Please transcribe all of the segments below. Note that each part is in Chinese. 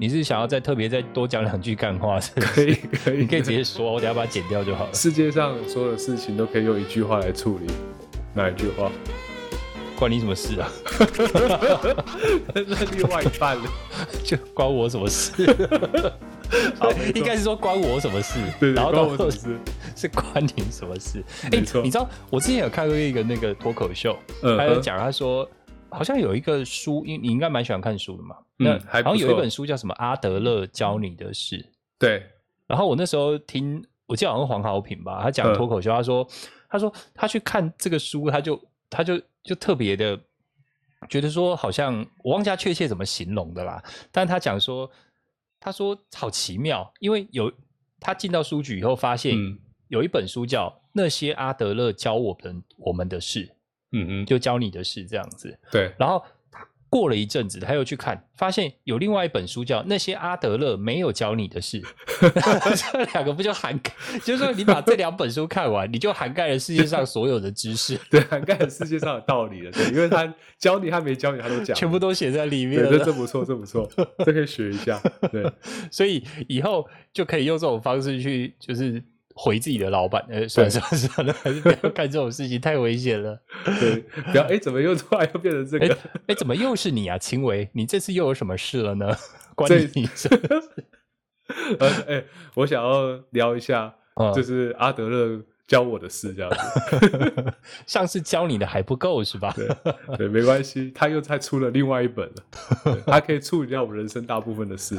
你是想要再特别再多讲两句干话？是是可以可以，你可以直接说，我等下把它剪掉就好了。世界上所有的事情都可以用一句话来处理，哪一句话？关你什么事啊？那另外一半了。就关我什么事？应该是说关我什么事？对，然后关到我什么事？是关你什么事？哎、你知道我之前有看过一个那个脱口秀，嗯他有讲他说好像有一个书，因你应该蛮喜欢看书的嘛，嗯那好像有一本书叫什么阿德勒教你的事，对，然后我那时候听，我记得好像黄好平吧，他讲嗯。脱口秀，他说他说他去看这个书，他就他就就特别的觉得说，好像我忘记他确切怎么形容的啦，但他讲说，他说好奇妙，因为有他进到书局以后，发现嗯。有一本书叫《那些阿德勒教我们我们的事》，嗯嗯，就教你的事这样子，对，然后他过了一阵子，他又去看，发现有另外一本书叫《那些阿德勒没有教你的事》，这两个不就涵盖？就是说你把这两本书看完，你就涵盖了世界上所有的知识，对，涵盖了世界上的道理了。对，因为他教你，他没教你，他都讲，全部都写在里面了。这不错，这不错，这可以学一下。对，所以以后就可以用这种方式去，就是回自己的老板。呃，算了算了算了，还是不要干这种事情，太危险了。对，不要哎，怎么又突然又变成这哎个？哎，怎么又是你啊，秦维？你这次又有什么事了呢？关这你什么事？呃，哎，我想要聊一下，嗯就是阿德勒教我的事，这样子。上次教你的还不够是吧？对对，没关系，他又再出了另外一本了，他可以处理掉我人生大部分的事。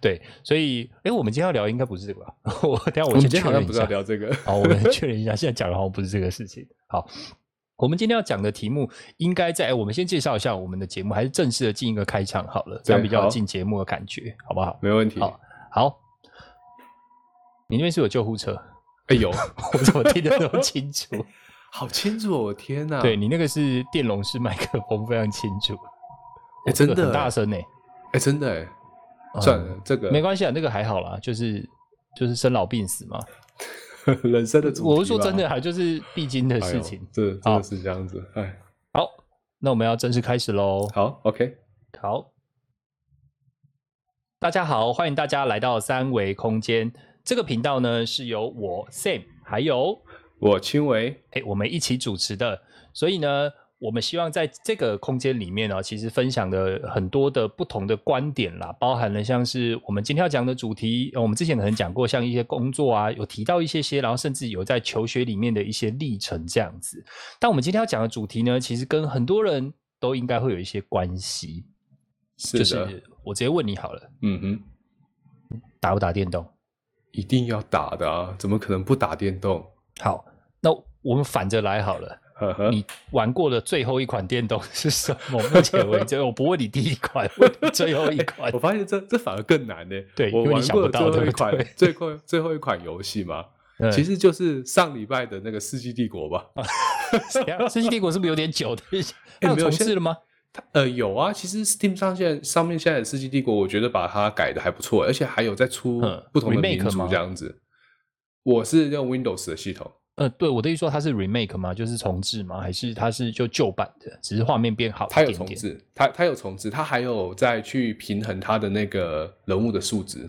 对，所以，哎，我们今天要聊应该不是这个吧？我等一下我我们先今天好像不是要确认一下。聊这个，好，我们 确认一下，现在讲的好像不是这个事情。好，我们今天要讲的题目应该在，哎我们先介绍一下我们的节目，还是正式的进一个开场好了，这样比较进节目的感觉，好不好？没问题。好好，你那边是有救护车，哎呦，我怎么听得那么清楚？好清楚哦！我天哪，对你那个是电容式麦克风，非常清楚。哎真的很大声呢。哎，真的算了，这个没关系啊，那个还好啦，就是就是生老病死嘛。人生的主题，我是说真的，还就是必经的事情。这真好的是这样子。哎，好，那我们要正式开始喽。好，OK，好，大家好，欢迎大家来到三维空间。这个频道呢是由我 Sam 还有我青维，哎我们一起主持的，所以呢，我们希望在这个空间里面呢，其实分享的很多的不同的观点啦，包含了像是我们今天要讲的主题，呃我们之前可能讲过，像一些工作啊，有提到一些些，然后甚至有在求学里面的一些历程这样子。但我们今天要讲的主题呢，其实跟很多人都应该会有一些关系。就是的，是我直接问你好了，嗯哼，打不打电动？一定要打的啊，怎么可能不打电动？好，那我们反着来好了。呵呵，你玩过的最后一款电动是什么？目前为止，我不问你第一款，问你最后一款 我。发现这这反而更难呢。我对我玩过的最后一款对最后最后一款游戏嘛，嗯其实就是上礼拜的那个《世纪帝国》吧。世纪帝国是不是有点久？等一下，它有哎没有现重置了吗？它呃有啊，其实 Steam 上现在上面现在的《世纪帝国》，我觉得把它改的还不错，而且还有在出嗯不同的族吗这样子。我是用 Windows 的系统，呃，对，我的意思说它是 remake 吗？就是重置吗？还是它是就旧版的，只是画面变好它一点点？有重置，它它有重置，它还有再去平衡它的那个人物的数值，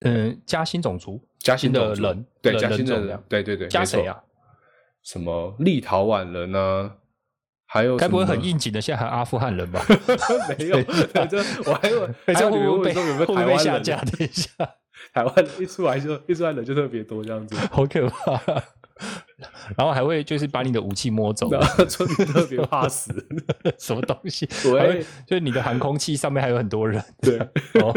嗯，加新种族，加新的人，对人加新的人对对对，加谁啊？？什么立陶宛人啊，还有该不会很应景的？现在还有阿富汗人吧？没有，这 我还 有哎还有会不会被有没有台湾人？下架？等一下。台湾一出来就一出来人就特别多这样子，好可怕。然后还会就是把你的武器摸走，村民特别怕死。什么东西？喂还会就是你的航空器上面还有很多人。对，哦，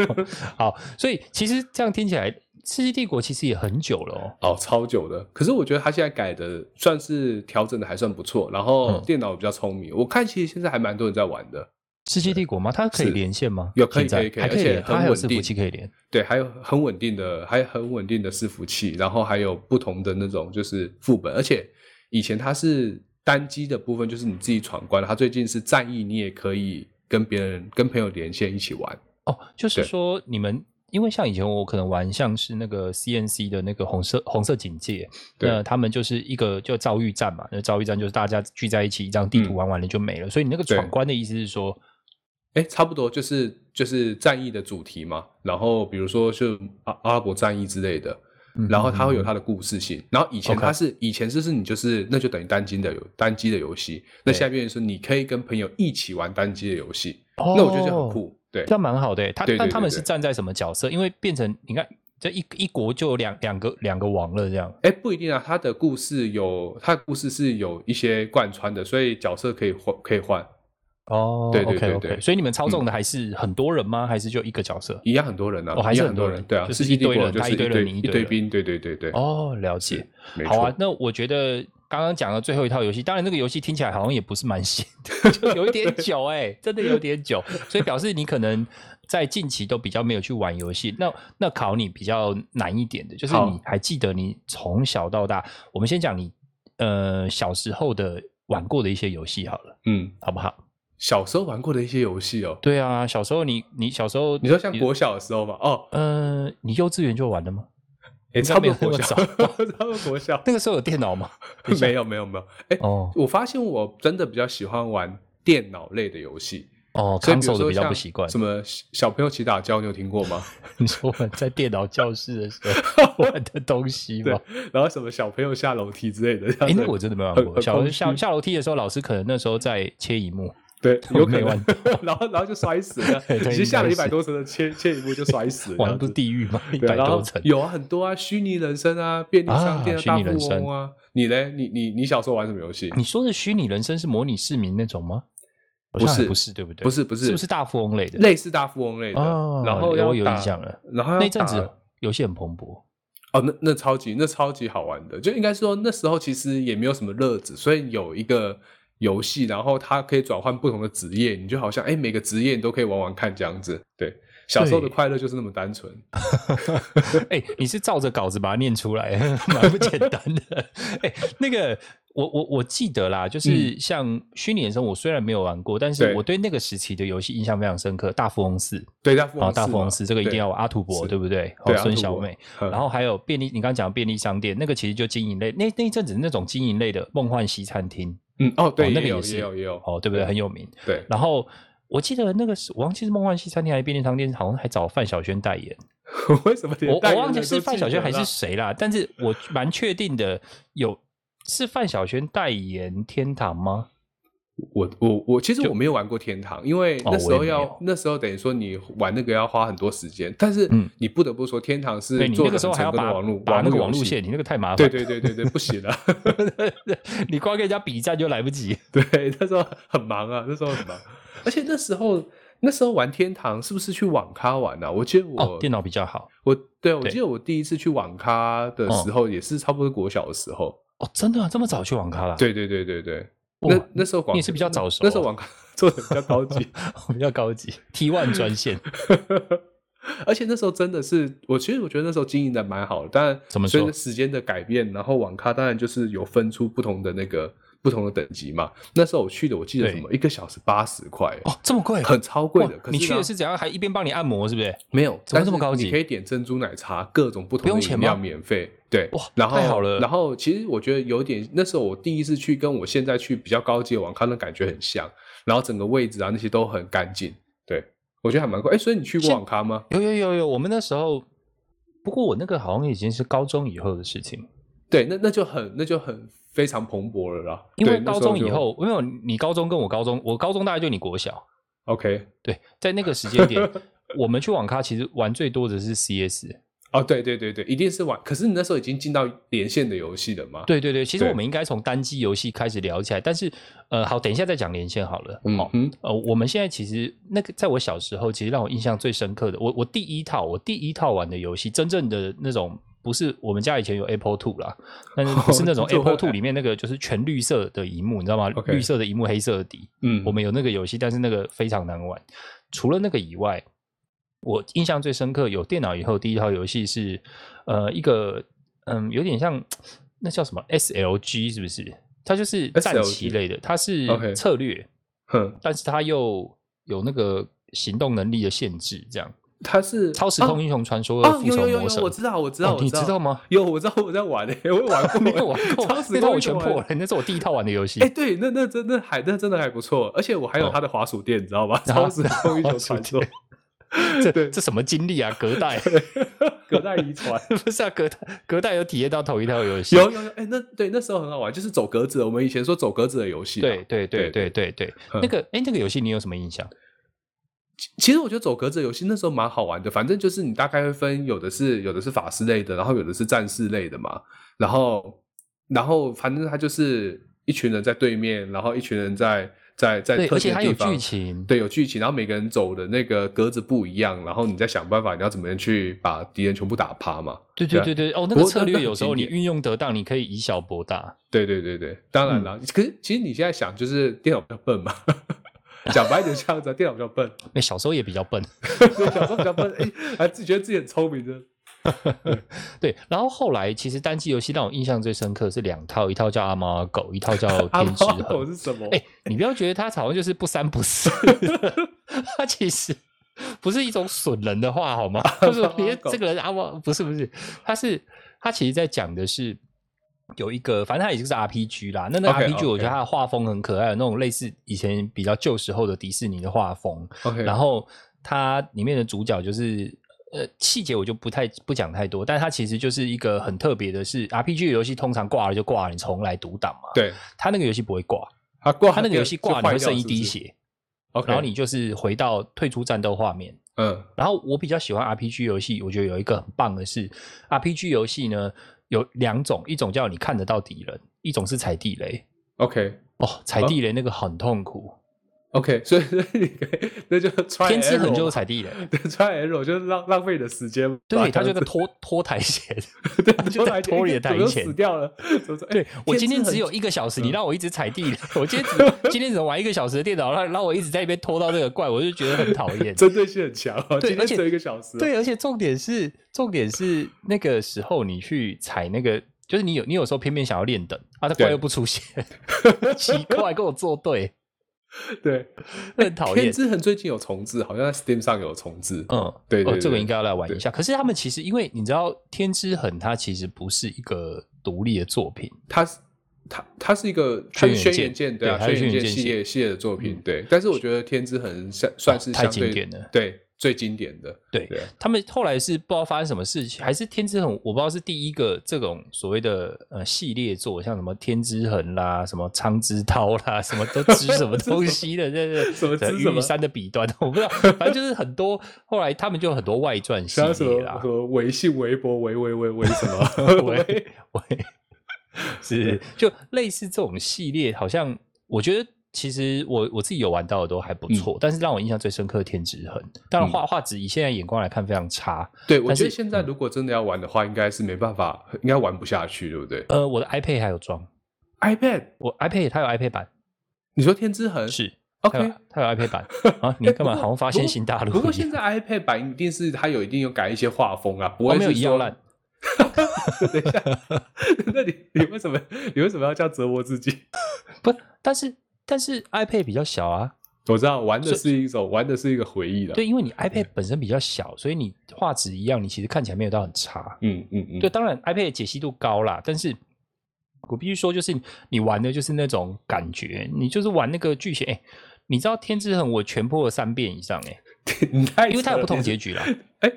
好，所以其实这样听起来，《世纪帝国》其实也很久了哦。哦，超久的。可是我觉得他现在改的算是调整的还算不错，然后嗯电脑比较聪明。我看其实现在还蛮多人在玩的，世纪帝国吗？它可以连线吗？有可以可以可以而且它很稳定还有伺服器可以连。对，还有很稳定的，还有很稳定的伺服器，然后还有不同的那种就是副本，而且以前它是单机的部分，就是你自己闯关，它最近是战役，你也可以跟别人、跟朋友连线一起玩。哦，就是说你们。因为像以前我可能玩像是那个 CNC 的那个红色红色警戒，对那他们就是一个就遭遇战嘛，那遭遇战就是大家聚在一起，一张地图嗯玩完了就没了。所以你那个闯关的意思是说，哎，差不多就是就是战役的主题嘛。然后比如说就阿阿拉伯战役之类的，然后它会有它的故事性。然后以前它是以前就是你就是那就等于单机的有单机的游戏，那现在变成说你可以跟朋友一起玩单机的游戏，那我觉得就很酷。对，这样蛮好的。他但他们是站在什么角色？因为变成你看。这一一国就有两两个两个王了，这样？哎，不一定啊。他的故事有，他的故事是有一些贯穿的，所以角色可以换，可以换。哦，对对对对。所以你们操纵的还是很多人吗？还是就一个角色？一样很多人啊，哦，还是很多人。对啊，就是一堆人，他一堆人，你一堆兵。对对对对。哦，了解。好啊，那我觉得刚刚讲的最后一套游戏，当然那个游戏听起来好像也不是蛮新的，就有一点久哎，真的有点久，所以表示你可能。在近期都比较没有去玩游戏，那那考你比较难一点的，就是你还记得你从小到大，我们先讲你呃小时候的玩过的一些游戏好了，嗯，好不好？小时候玩过的一些游戏哦，对啊，小时候你你小时候，你说像国小的时候嘛？哦，呃，你幼稚园就玩的吗？哎，差不多国小，差不多国小，那个时候有电脑吗？没有，没有，没有。哎，哦，我发现我真的比较喜欢玩电脑类的游戏。哦，看手的比较不习惯。什么小朋友起打跤，你有听过吗？你说我们在电脑教室的时候玩的东西吗？然后什么小朋友下楼梯之类的？哎，那我真的没玩过。小下下楼梯的时候，老师可能那时候在切一幕。对，有可能。然后然后就摔死了。其实下了一百多层的切切一步就摔死了。玩不地狱吗？一百多层。有啊，很多啊，虚拟人生啊，便利商店、啊大富翁啊。你呢？你你你小时候玩什么游戏？你说的虚拟人生是模拟市民那种吗？不是不是对不对？不是不是，是不是大富翁类的？类似大富翁类的。然后我有印象了。然后那阵子游戏很蓬勃。哦，那那超级那超级好玩的，就应该说那时候其实也没有什么乐子，所以有一个游戏，然后它可以转换不同的职业，你就好像哎每个职业你都可以玩玩看这样子。对，小时候的快乐就是那么单纯。哎，你是照着稿子把它念出来，蛮不简单的。哎，那个。我我我记得啦，就是像虚拟人生，我虽然没有玩过，但是我对那个时期的游戏印象非常深刻。大富翁四，对大富翁，大富翁四这个一定要阿土伯，对不对？哦，孙小美。然后还有便利，你刚刚讲便利商店，那个其实就经营类，那那一阵子那种经营类的梦幻西餐厅，嗯哦，对，那个也是有也有哦，对不对？很有名。对。然后我记得那个是我忘记是梦幻西餐厅还是便利商店，好像还找范晓萱代言。为什么？我我忘记是范晓萱还是谁啦，但是我蛮确定的有。是范晓萱代言天堂吗？我我我其实我没有玩过天堂，因为那时候要那时候等于说你玩那个要花很多时间，但是你不得不说天堂是做的时候还要把网络把那个网路线，你那个太麻烦，对对对对对，不行了！你光跟人家比战就来不及，对，那时候很忙啊，那时候很忙，而且那时候那时候玩天堂是不是去网咖玩啊？我记得我电脑比较好，我对我记得我第一次去网咖的时候也是差不多国小的时候。哦，真的啊这么早去网咖了？对对对对对，那那时候你是比较早熟，那时候网咖 做的比较高级，比较高级，T one 专线，而且那时候真的是，我其实我觉得那时候经营的蛮好的，但随着时间的改变，然后网咖当然就是有分出不同的那个。不同的等级嘛，那时候我去的，我记得什么一个小时八十块哦，这么贵，很超贵的。你去的是怎样？还一边帮你按摩，是不是？没有，怎么这么高级？你可以点珍珠奶茶，各种不同的饮料免费。对，哇，然后太好了。然后其实我觉得有点，那时候我第一次去，跟我现在去比较高级的网咖的感觉很像。然后整个位置啊那些都很干净。对，我觉得还蛮贵。哎，所以你去过网咖吗？有有有有，我们那时候，不过我那个好像已经是高中以后的事情。对，那那就很那就很。非常蓬勃了啦，因为高中以后，因为你高中跟我高中，我高中大概就你国小，OK，对，在那个时间点，我们去网咖其实玩最多的是 CS，哦，对对对对，一定是玩，可是你那时候已经进到连线的游戏了吗？对对对，其实我们应该从单机游戏开始聊起来，但是呃，好，等一下再讲连线好了，嗯，呃，我们现在其实那个在我小时候，其实让我印象最深刻的，我我第一套我第一套玩的游戏，真正的那种。不是我们家以前有 Apple Two 啦，但是 不是那种 Apple Two 里面那个就是全绿色的荧幕，你知道吗？绿色的荧幕，黑色的底。嗯，我们有那个游戏，但是那个非常难玩。除了那个以外，我印象最深刻有电脑以后第一套游戏是呃一个嗯有点像那叫什么 SLG 是不是？它就是战棋类的，它是策略，但是它又有那个行动能力的限制，这样。它是超时空英雄传说的哦，复有有有有，仇魔神，我知道我知道你知道吗？有，我知道我在玩诶，我有玩过，没有玩过，超时空英雄玩全破了，那是我第一套玩的游戏哎、。对，那那真的还那真的还不错，而且我还有哦他的滑鼠垫，你知道吗？啊超时空英雄传说，这这什么经历啊？隔代隔代遗传。不是啊？隔代隔代有体验到同一套游戏？有有有，哎、那对那时候很好玩，就是走格子。我们以前说走格子的游戏啊，对对对对对对那个哎，那个游戏你有什么印象？其实我觉得走格子的游戏那时候蛮好玩的，反正就是你大概会分，有的是有的是法师类的，然后有的是战士类的嘛，然后然后反正他就是一群人在对面，然后一群人在在在，特而且它有定的地方剧情，对，有剧情，然后每个人走的那个格子不一样，然后你再想办法，你要怎么样去把敌人全部打趴嘛？对对啊对对对，哦，那个策略有时候你运用得当，你可以以小博大。对对对对，当然嗯了。可是其实你现在想，就是电脑比较笨嘛，讲白一点这样子啊，电脑比较笨，那小时候也比较笨，对，小时候比较笨，哎、还自己觉得自己很聪明的。对。然后后来其实单机游戏让我印象最深刻是两套，一套叫阿猫阿狗，一套叫阿天之猫狗。是什么？哎、你不要觉得它好像就是不三不四，它其实不是一种损人的话，好吗？就是别狗这个人阿猫不是不是，他是他其实在讲的是。有一个，反正它已经是 RPG 啦。那那 OK，RPG 我觉得它的画风很可爱，有那种类似以前比较旧时候的迪士尼的画风。OK，然后它里面的主角就是呃细节我就不太不讲太多，但它其实就是一个很特别的是 RPG 游戏通常挂了就挂了，你重来读档嘛。，对，它那个游戏不会挂，它挂它那个游戏挂你会剩一滴血血，，OK，然后你就是回到退出战斗画面。嗯然后我比较喜欢 RPG 游戏，我觉得有一个很棒的是 RPG 游戏呢有两种，一种叫你看得到敌人，一种是踩地雷。，OK。哦，踩地雷那个很痛苦，OK，所以 所以你可以那就之痕 error 就是踩地雷。对 try error 就是浪浪费你的时间嘛，对，他就在拖拖台前，对，就在拖你的台怎么又前死掉了。对哎我今天只有一个小时，嗯你让我一直踩地雷，我今天只今天只能玩一个小时的电脑，让让我一直在那边拖到这个怪，我就觉得很讨厌。针对性很强哦，对而且一个小时哦，对，而且重点是重点是那个时候你去踩那个，就是你有你有时候偏偏想要练等啊，他怪又不出现，奇怪，跟我作对，对，很讨厌天。之痕最近有重置，好像在 Steam 上有重置。嗯，对对哦，这个应该要来玩一下。可是他们其实，因为你知道，《天之痕》它其实不是一个独立的作品，它是它它是一个轩辕剑对轩辕剑系列系列的作品对，但是我觉得天之痕算算是太经典了对最经典的。对对他们后来是不知道发生什么事情，还是天之痕，我不知道是第一个这种所谓的呃系列作，像什么天之痕啦，什么苍之涛啦，什么都指 什么东西的，这是什么玉山的彼端，我不知道，反正就是很多后来他们就有很多外传系列啦什，么微信、微博、微微微微什么 喂喂，是就类似这种系列，好像我觉得其实我我自己有玩到的都还不错，但是让我印象最深刻的《天之痕》，当然嗯画画质以现在眼光来看非常差。对，我觉得现在如果真的要玩的话，应该是没办法，应该玩不下去，对不对呃，我的 iPad 还有装，？iPad，我 iPad 它有 iPad 版，你说天之痕是 OK 它有 iPad 版 啊？你干嘛好像发现新大陆？不过现在 iPad 版一定是它有一定有改一些画风啊，不哦没有一样烂。等一下，那你你为什么你为什么要这样折磨自己？不，但是但是 iPad 比较小啊，我知道玩的是一种玩的是一个回忆的，对，因为你 iPad 本身比较小，所以你画质一样，你其实看起来没有到很差。嗯嗯嗯，对，当然 iPad 解析度高啦，但是我必须说，就是你玩的就是那种感觉，你就是玩那个剧情。哎，你知道《天之痕》我全破了三遍以上，哎，你太因为它有不同结局啦。哎，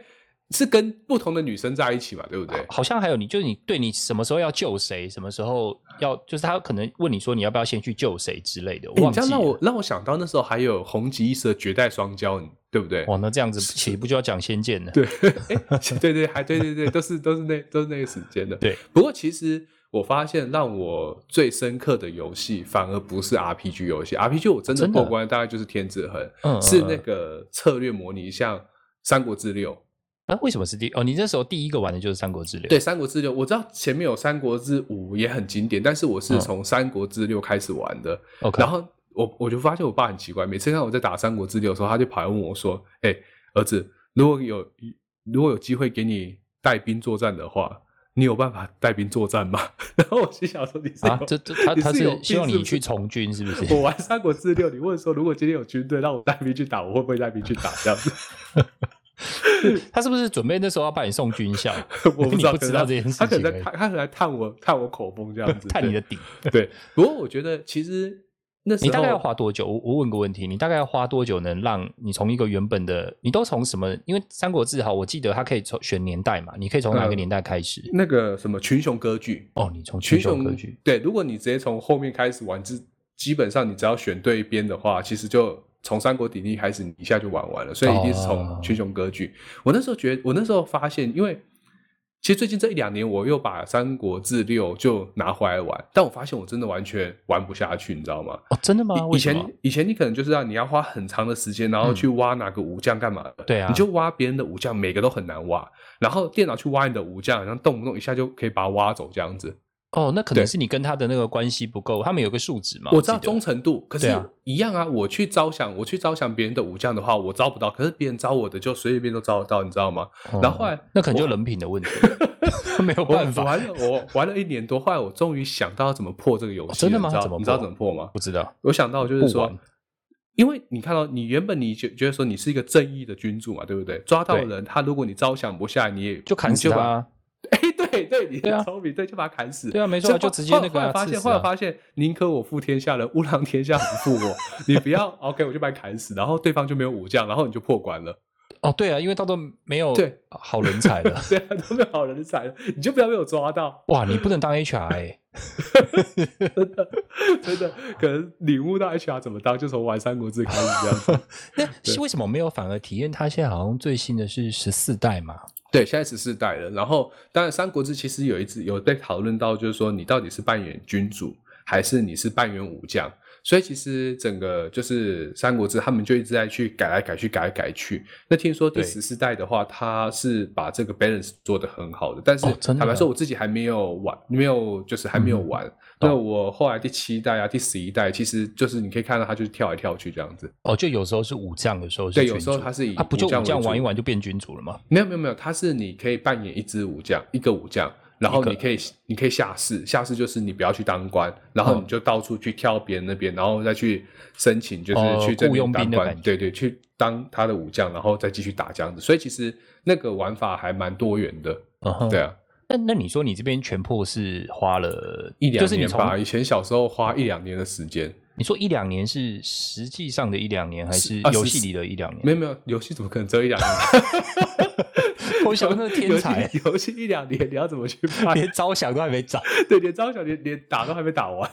是跟不同的女生在一起嘛，对不对？好像还有你，就是你对你什么时候要救谁，什么时候要，就是他可能问你说你要不要先去救谁之类的，我。这样让我让我想到那时候还有红极一时的绝代双骄，你对不对？哇，那这样子岂不就要讲仙剑了？对，哎，对对，还对对对，都是都是那 都是那个时间的。对，不过其实我发现让我最深刻的游戏，反而不是 RPG 游戏，RPG 我真的过关大概就是天之痕，嗯是那个策略模拟，像《三国志六》。啊，为什么是第？哦，你那时候第一个玩的就是《三国志六》。对，《三国志六》，我知道前面有《三国志五》也很经典，但是我是嗯从《三国志六》开始玩的。，OK，然后我我就发现我爸很奇怪，每次看我在打《三国志六》的时候，他就跑来问我说：“哎、儿子，如果有如果有机会给你带兵作战的话，你有办法带兵作战吗？” 然后我心想说：“你是有、啊，这这他他是希望你去从军是不是？我玩《三国志六》，你问说如果今天有军队让我带兵去打，我会不会带兵去打？这样子？他是不是准备那时候要把你送军校？我不知道，不知道这件事情他可能在而已探，他可能来探我探我口风这样子，探你的底。对。不过我觉得其实那时候你大概要花多久？我我问个问题，你大概要花多久能让你从一个原本的，你都从什么？因为《三国志》哈，我记得它可以从选年代嘛，你可以从哪个嗯年代开始？那个什么群雄割据，哦，你从群群雄雄割据。对，如果你直接从后面开始玩，基基本上你只要选对边的话，其实就从三国鼎立开始，你一下就玩完了。所以一定是哦从群雄割据。我那时候觉得，我那时候发现，因为其实最近这一两年，我又把《三国志六》就拿回来玩，但我发现我真的完全玩不下去，你知道吗？哦，真的吗？以前以前你可能就是让你要花很长的时间，然后去挖哪个武将干嘛的，对啊你就挖别人的武将，每个都很难挖，然后电脑去挖你的武将，然后动不动一下就可以把它挖走这样子。哦，那可能是你跟他的那个关系不够，他们有个数值嘛？我知道忠诚度，可是一样啊。我去招降，我去招降别人的武将的话，我招不到，可是别人招我的就随随便都招得到，你知道吗？哦然后后来那可能就人品的问题，没有办法。玩了，我玩了一年多，后来我终于想到怎么破这个游戏、哦真的吗你知道怎么你知道破怎么破吗？不知道，我想到就是说，因为你看到你原本你觉觉得说你是一个正义的君主嘛，对不对？抓到人，他如果你招降不下，你也就砍就把他啊。哎，对对，你对啊很聪明，对，就把他砍死。对啊没错后就直接那个后来发现，后来发现，宁可我负天下人，勿让天下不负我。你不要 OK，我就把你砍死，然后对方就没有武将，然后你就破关了。哦，对啊，因为到都没有对好人才了。对啊，都没有好人才了，你就不要被我抓到。哇，你不能当 HR 哎、真的，真的，可能领悟到 HR 怎么当，就从玩三国志开始这样子。那是为什么没有反而体验？它现在好像最新的是十四代嘛？对，现在十四代了。然后，当然，《三国志》其实有一次有被讨论到，就是说你到底是扮演君主，还是你是扮演武将？所以其实整个就是《三国志》，他们就一直在去改来改去，改来改去。那听说第十四代的话，他是把这个 balance 做得很好的，但是哦坦白说，我自己还没有玩，没有就是还没有嗯玩。懂那我后来第七代啊、第十一代，其实就是你可以看到他就是跳来跳去这样子。哦，就有时候是武将的时候是对，有时候主它是以啊，不就武将玩一玩就变君主了吗？没有没有没有，他是你可以扮演一支武将，一个武将，然后你可以你可以下士，下士就是你不要去当官，然后嗯你就到处去挑别人那边，然后再去申请，就是哦去这雇佣边当官对对，去当他的武将，然后再继续打这样子。所以其实那个玩法还蛮多元的，嗯，对。啊，那那你说你这边全破是花了一两就是你从年吧，以前小时候花一两年的时间，你说一两年是实际上的一两年，还是游戏里的一两年？没有没有，游戏怎么可能只有一两年？我想那天才 游戏一两年，你要怎么去拍？连招降都还没找。对，连招小连连打都还没打完，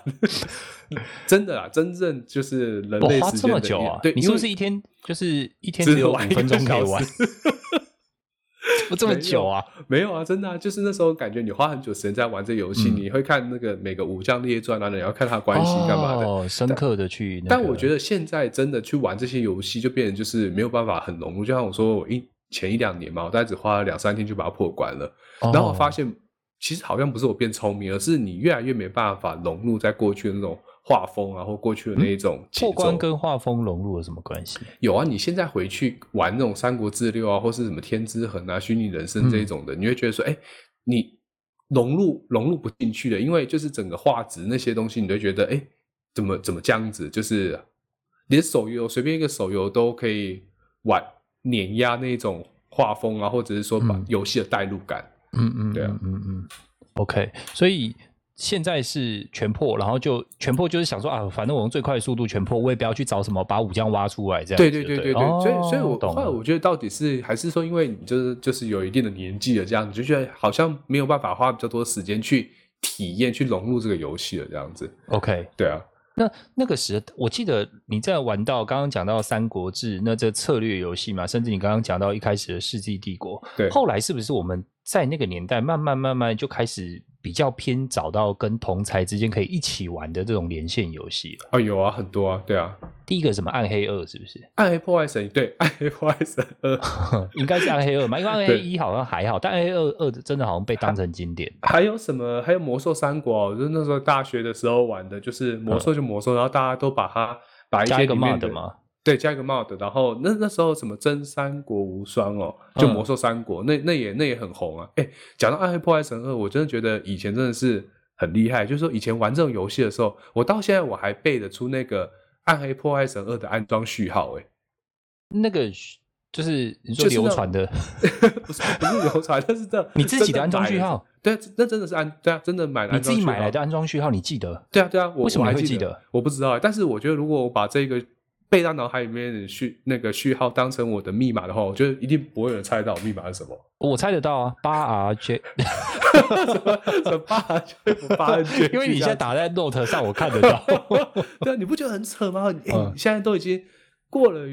真的啊，真正就是人我花类时间的这么久啊？对，你是不是一天就是一天只只有五分钟可以玩？不这么久啊？没有啊，真的啊，就是那时候感觉你花很久时间在玩这游戏，嗯你会看那个每个武将列传啊，你要看他关系干嘛的。哦，深刻的去、那个。但我觉得现在真的去玩这些游戏，就变成就是没有办法很融入。就像我说，我一前一两年嘛，我大概只花了两三天就把它破关了。哦，然后我发现，其实好像不是我变聪明，而是你越来越没办法融入在过去的那种画风啊，或过去的那一种节奏。破关跟画风融入有什么关系？有啊，你现在回去玩那种《三国志六》啊，或是什么《天之痕》啊、《虚拟人生》这一种的，你会觉得说，哎，你融入融入不进去的，因为就是整个画质那些东西，你都觉得，哎，怎么怎么这样子？就是连手游随便一个手游都可以玩碾压那种画风啊，或者是说把嗯游戏的代入感。嗯嗯，对啊嗯嗯嗯，OK，所以现在是全破，然后就全破就是想说啊，反正我用最快的速度全破，我也不要去找什么把武将挖出来这样对对对对对。所以所以我后来我觉得到底是还是说，因为你就是就是有一定的年纪了，这样你就觉得好像没有办法花比较多时间去体验、去融入这个游戏了，这样子。OK，对啊，那那个时，我记得你在玩到刚刚讲到《三国志》那这策略游戏嘛，甚至你刚刚讲到一开始的《世纪帝国》，对。后来是不是我们在那个年代慢慢慢慢就开始比较偏找到跟同才之间可以一起玩的这种连线游戏了？哦有啊，很多啊，对啊，第一个什么暗黑二是不是？暗黑破坏神，对，暗黑破坏神二，应该是暗黑二嘛，因为暗黑一好像还好，但暗黑二二真的好像被当成经典。还有什么？还有魔兽三国、哦，就是那时候大学的时候玩的，就是魔兽就魔兽，然后大家都把它把一些里面 mod 的吗？对，加一个 mod，然后那那时候什么真三国无双哦，就嗯魔兽三国，那那也那也很红啊。哎，讲到暗黑破坏神二，我真的觉得以前真的是很厉害，就是说以前玩这种游戏的时候，我到现在我还背得出那个暗黑破坏神二的安装序号，哎，那个就是流传的，不是不是流传，但是这 你自己的安装序号，对，那真的是安对啊，真的买自己买来的安装序号，你记得？对啊，对啊，我为什么会记得？我不知道欸，但是我觉得如果我把这个背到脑海里面的序那个序号当成我的密码的话，我觉得一定不会有人猜到我密码是什么。我猜得到啊，八 R J，什么什么八 J 八 R J，因为你现在打在 Note 上，我看得到。对啊，你不觉得很扯吗？你现在都已经过了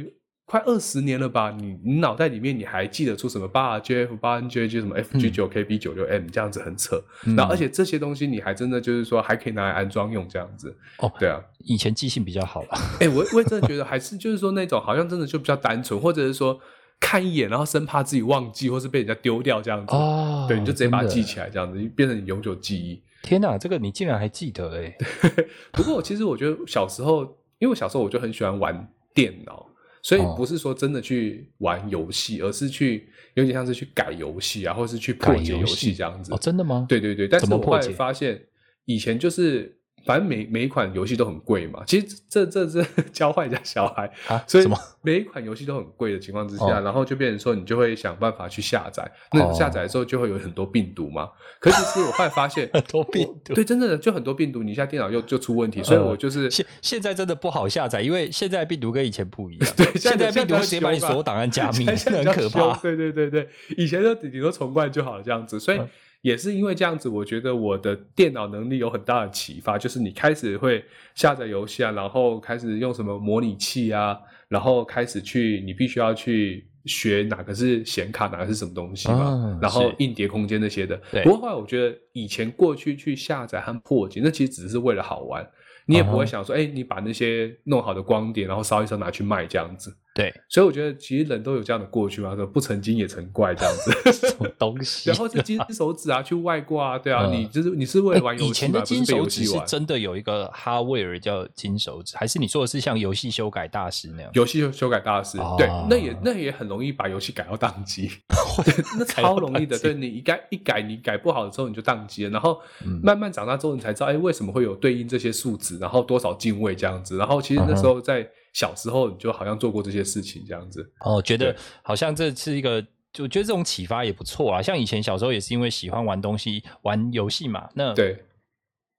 快二十年了吧？你你脑袋里面你还记得出什么八 J F 八 N J J 什么 F G 九 K B 九六 M 这样子很扯。嗯然后而且这些东西你还真的就是说还可以拿来安装用这样子。哦对啊。以前记性比较好了，哎、我我也真的觉得还是就是说那种好像真的就比较单纯，或者是说看一眼，然后生怕自己忘记或是被人家丢掉这样子。哦对，你就直接把它记起来，这样子变成你永久记忆。天哪，这个你竟然还记得哎！不过其实我觉得小时候，因为我小时候我就很喜欢玩电脑，所以哦不是说真的去玩游戏，而是去有点像是去改游戏啊，或是去破解游戏戏这样子。哦，真的吗？对对对，但是我后来发现，以前就是反正每每一款游戏都很贵嘛。其实这这这 教坏人家小孩，啊？所以？每一款游戏都很贵的情况之下，哦然后就变成说你就会想办法去下载。那哦下载的时候就会有很多病毒嘛。可是其实我后来发现 很多病毒对，真的就很多病毒，你一下电脑又就出问题，所以我就是。现现在真的不好下载，因为现在病毒跟以前不一样。对现在病毒会直接把你所有档案加密，很可怕。对对对对，以前就顶多重灌就好了这样子，所以嗯也是因为这样子，我觉得我的电脑能力有很大的启发，就是你开始会下载游戏啊，然后开始用什么模拟器啊，然后开始去你必须要去学哪个是显卡，哪个是什么东西嘛，啊然后硬碟空间那些的。不过后来我觉得以前过去去下载和破解，那其实只是为了好玩。你也不会啊想说，哎、你把那些弄好的光碟，然后烧一烧拿去卖这样子。对，所以我觉得其实人都有这样的过去嘛，说不曾经也成怪这样子。什么东西？然后是金手指啊，去外挂啊，对啊，嗯你就是你是为了玩游戏以前的金手指。是真的有一个 hardware 叫金手指，还是你说的是像游戏修改大师那样？游戏修修改大师，啊对，那也那也很容易把游戏改到宕机，对，那超容易的。对你一改一改，你改不好的时候你就宕机了，然后嗯慢慢长大之后，你才知道，哎，为什么会有对应这些数值，然后多少进位这样子。然后其实那嗯时候在小时候，你就好像做过这些事情这样子。哦，觉得好像这是一个，就觉得这种启发也不错啊。像以前小时候也是因为喜欢玩东西、玩游戏嘛，那对，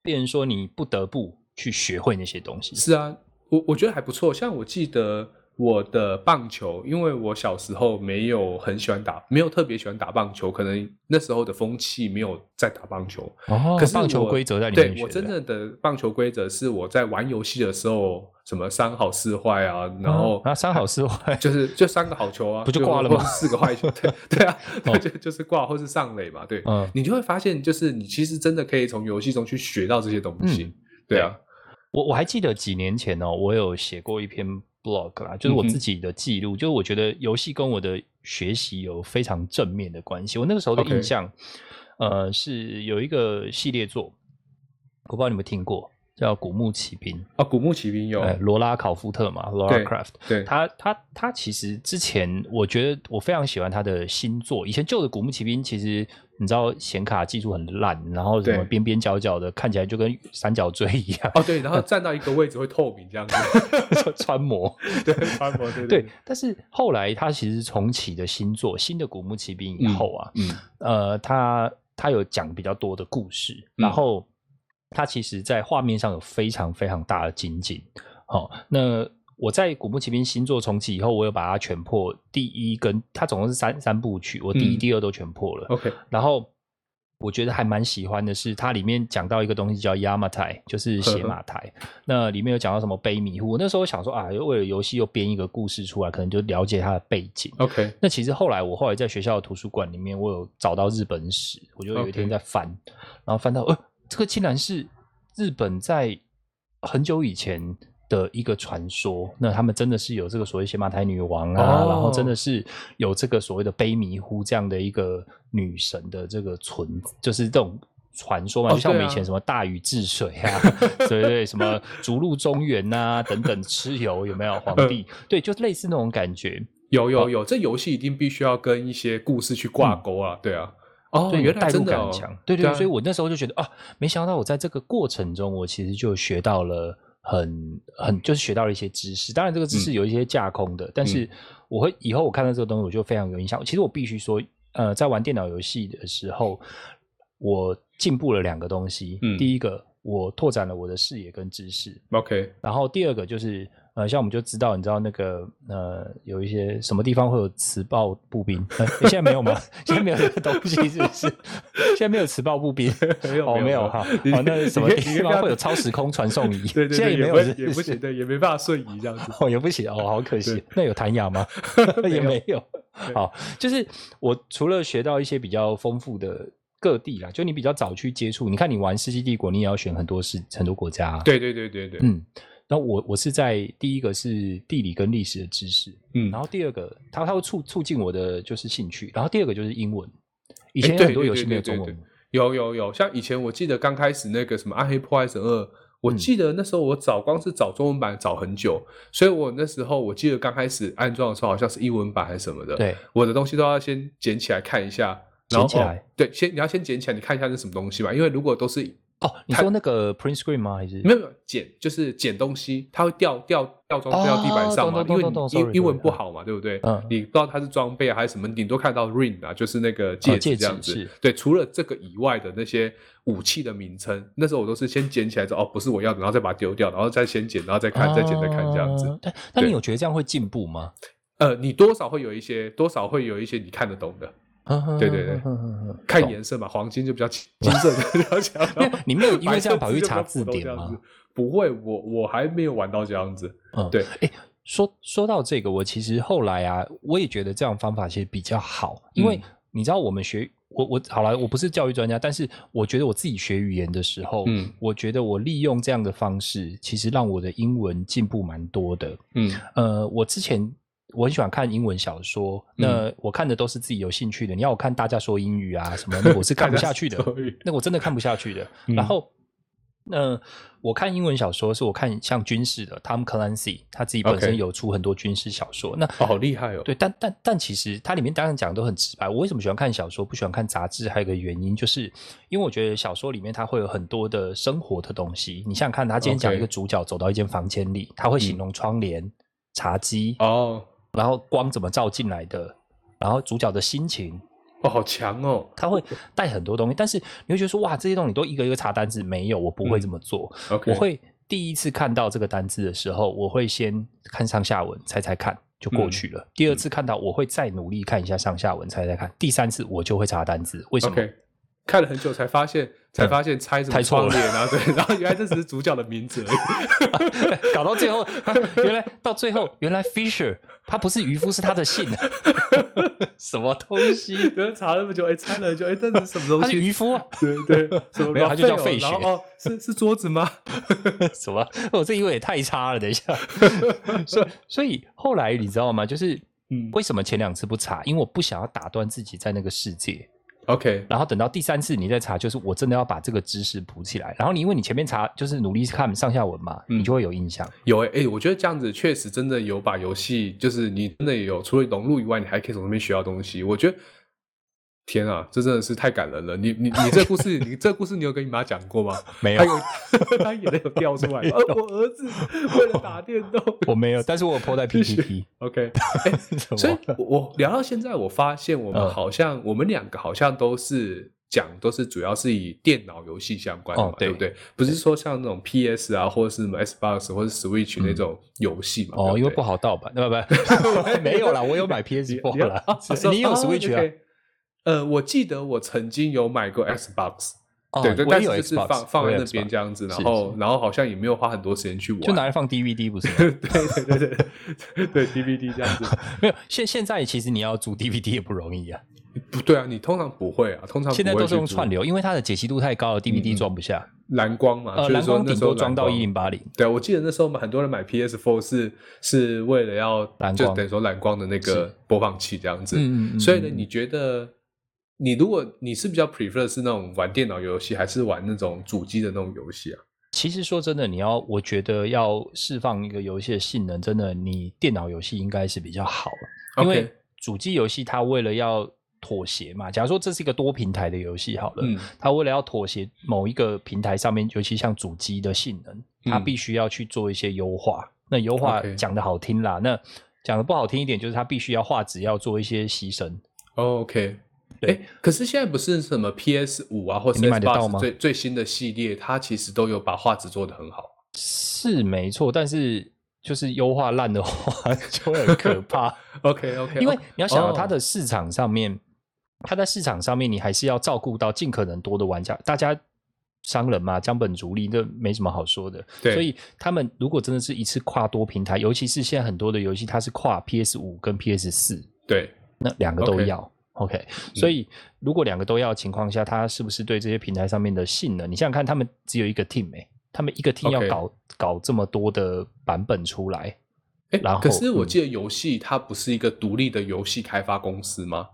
别人说你不得不去学会那些东西。是啊，我我觉得还不错。像我记得我的棒球，因为我小时候没有很喜欢打，没有特别喜欢打棒球，可能那时候的风气没有在打棒球。哦可是棒球规则在里面对我真正的棒球规则是我在玩游戏的时候，什么三好四坏啊，然后啊三好四坏。就是就三个好球啊，不就挂了吗？四个坏球，对 对啊，哦。就就是挂或是上垒嘛，对，嗯。你就会发现，就是你其实真的可以从游戏中去学到这些东西，嗯。对啊，我我还记得几年前哦，我有写过一篇 blog 啦，就是我自己的记录，就是我觉得游戏跟我的学习有非常正面的关系。我那个时候的印象呃，是有一个系列作，我不知道你们听过，叫《古墓奇兵》，啊，古墓奇兵有，哎，罗拉考夫特嘛，Laura 对 Craft。对，他他他其实之前我觉得我非常喜欢他的新作，以前旧的《古墓奇兵》其实你知道显卡技术很烂，然后什么边边角角的，看起来就跟三角锥一样，哦对，然后站到一个位置会透明这样子，穿模。对，穿 模对对，但是后来他其实重启的新作，新的《古墓奇兵》以后啊，嗯，呃，他他有讲比较多的故事，嗯。然后他其实在画面上有非常非常大的精进。好、那我在《古墓奇兵》新作重启以后，我有把它全破，第一跟它总共是三三部曲，我第一、嗯第二都全破了。OK，然后我觉得还蛮喜欢的是，它里面讲到一个东西叫亚马台，就是写马台。那里面有讲到什么悲迷糊，我那时候想说啊，为了游戏又编一个故事出来，可能就了解它的背景。OK，那其实后来我后来在学校的图书馆里面，我有找到日本史，我就有一天在翻然后翻到呃，这个竟然是日本在很久以前的一个传说。那他们真的是有这个所谓邪马台女王啊，哦然后真的是有这个所谓的悲迷糊这样的一个女神的这个存，就是这种。传说嘛，哦就像我们以前什么大禹治水啊，对 对对，什么逐鹿中原啊等等，蚩尤有没有皇帝？对，就类似那种感觉。有有有，这游戏一定必须要跟一些故事去挂钩啊，对啊，哦，对，原代入来真的哦感很强，对对啊对，所以我那时候就觉得啊，没想到我在这个过程中，我其实就学到了很很，就是学到了一些知识。当然，这个知识有一些架空的，但是我会以后我看到这个东西，我就非常有印象。其实我必须说，呃，在玩电脑游戏的时候，我进步了两个东西。嗯第一个，我拓展了我的视野跟知识。OK，然后第二个就是，呃，像我们就知道，你知道那个呃，有一些什么地方会有磁暴步兵？呃现在没有吗？现在没有这个东西，是不是？现在没有磁暴步兵？没有哦，没有哈。哦，那什么地方会有超时空传送仪？对对对，现在也没有也不行，对，也没办法瞬移这样子。哦，也不行哦，好可惜。那有弹牙吗？也没有没有。好，就是我除了学到一些比较丰富的各地啦，就你比较早去接触，你看你玩《世纪帝国》，你也要选很多世很多国家、啊。，对对对对对，嗯。我我是在第一个是地理跟历史的知识，嗯然后第二个它它会促促进我的就是兴趣，然后第二个就是英文。以前很多游戏没有中文，有有有，像以前我记得刚开始那个什么《暗黑破坏神二》，我嗯记得那时候我找光是找中文版找很久，所以我那时候我记得刚开始安装的时候好像是英文版还是什么的，对，我的东西都要先捡起来看一下，然后捡起来哦对，先你要先捡起来，你看一下是什么东西嘛，因为如果都是哦，你说那个 print screen 吗？还是没有没有捡，就是捡东西，它会掉掉掉装备到地板上嘛，因为你英英文不好嘛，对不对？嗯你不知道它是装备啊还是什么，你顶多看到 ring 啊，就是那个戒指指这样子。是对，除了这个以外的那些武器的名称，那时候我都是先捡起来之后，哦，不是我要的，然后再把它丢掉，然后再先捡，然后再看，再捡，再看这样子。哦但但你有觉得这样会进步吗？呃，你多少会有一些，多少会有一些你看得懂的，对对对看懂颜色嘛，黄金就比较金金色的。你没有因为白这样跑去查字典吗？不会，我我还没有玩到这样子。嗯，对。哎，说说到这个，我其实后来啊，我也觉得这样方法其实比较好，因为嗯你知道我们学我我好了，我不是教育专家，但是我觉得我自己学语言的时候，嗯我觉得我利用这样的方式，其实让我的英文进步蛮多的。嗯呃，我之前我很喜欢看英文小说，那我看的都是自己有兴趣的。你要我看大家说英语啊什么，那我是看不下去的那我真的看不下去的。嗯然后，那，我看英文小说是我看像军事的，Tom Clancy 他自己本身有出很多军事小说。那哦，好厉害哦。对，但但但其实它里面当然讲的都很直白。我为什么喜欢看小说，不喜欢看杂志？还有一个原因，就是因为我觉得小说里面它会有很多的生活的东西。你想想看，他今天讲一个主角走到一间房间里，他会形容窗帘、茶几，哦然后光怎么照进来的，然后主角的心情，哦，好强哦。他会带很多东西。但是你会觉得说，哇，这些东西都一个一个查单字，没有，我不会这么做。我会第一次看到这个单字的时候，我会先看上下文，猜猜看，就过去了。第二次看到，我会再努力看一下上下文，猜猜看。第三次我就会查单字，为什么看了很久才发现，才发现猜什么窗帘啊，对，然后原来这只是主角的名字而已。搞到最后，啊原来到最后，原来 Fisher 他不是渔夫，是他的姓，什么东西？然后查了那么久，哎，猜了很久，哎，这是什么东他是西？渔夫啊？对对，什么没有他就叫哦费雪哦，是是桌子吗？什么？我这英文也太差了，等一下。所以，所以后来你知道吗？就是嗯为什么前两次不查？因为我不想要打断自己在那个世界。，OK，然后等到第三次你再查，就是我真的要把这个知识补起来。然后你因为你前面查就是努力看上下文嘛，嗯你就会有印象。有哎、欸、我觉得这样子确实真的有把游戏，就是你真的有除了融入以外，你还可以从那边学到东西。我觉得，天啊，这真的是太感人了！你你你这故事，你这故事你有跟你妈讲过吗？没有他眼泪有掉出来我儿子为了打电动我没有，但是我有 po 在 PPT。，OK，所以我我聊到现在，我发现我们嗯好像、我们两个好像都是讲都是主要是以电脑游戏相关的对不对？不是说像那种 PS 啊，或者是什么 Xbox 或者 Switch 那种游戏嘛？哦，因为对对不好盗版？不，没有啦，我有买 PS4 啦啊，是你有哦 Switch 啊？呃，我记得我曾经有买过 Xbox，、哦对但是就是 Xbox，放放在那边这样子，然是后然后好像也没有花很多时间去玩，就拿来放 DVD 不是？对对对对对 DVD 这样子，没有，现现在其实你要租 DVD 也不容易啊。不对啊，你通常不会啊，通常现在都是用串流，因为它的解析度太高了，DVD 嗯装不下。蓝光嘛，呃，就是蓝光顶说那时候多装到一零八零。对，我记得那时候很多人买 PS Four 是是为了要蓝光就等于说蓝光的那个播放器这样子。嗯嗯嗯所以呢，嗯你觉得你如果你是比较 prefer 是那种玩电脑游戏，还是玩那种主机的那种游戏啊？其实说真的，你要我觉得要释放一个游戏的性能，真的你电脑游戏应该是比较好，因为主机游戏它为了要妥协嘛，假如说这是一个多平台的游戏好了，嗯它为了要妥协某一个平台上面，尤其像主机的性能，它嗯必须要去做一些优化。那优化讲的好听啦，那讲的不好听一点，就是它必须要画质要做一些牺牲。哦 OK，对哎，可是现在不是什么 PS 五啊，或者你买得到吗最最新的系列，它其实都有把画质做得很好。是没错，但是就是优化烂的话就会很可怕。OK OK，因为你要想到哦它的市场上面，它在市场上面，你还是要照顾到尽可能多的玩家。大家商人嘛，将本逐利，这没什么好说的。对所以他们如果真的是一次跨多平台，尤其是现在很多的游戏，它是跨 PS 五跟 PS 四，对那两个都要。OK，所以如果两个都要的情况下，它是不是对这些平台上面的性能？你想想看，他们只有一个 team 哎、他们一个 team 要搞搞这么多的版本出来，哎然，后可是我嗯记得游戏它不是一个独立的游戏开发公司吗？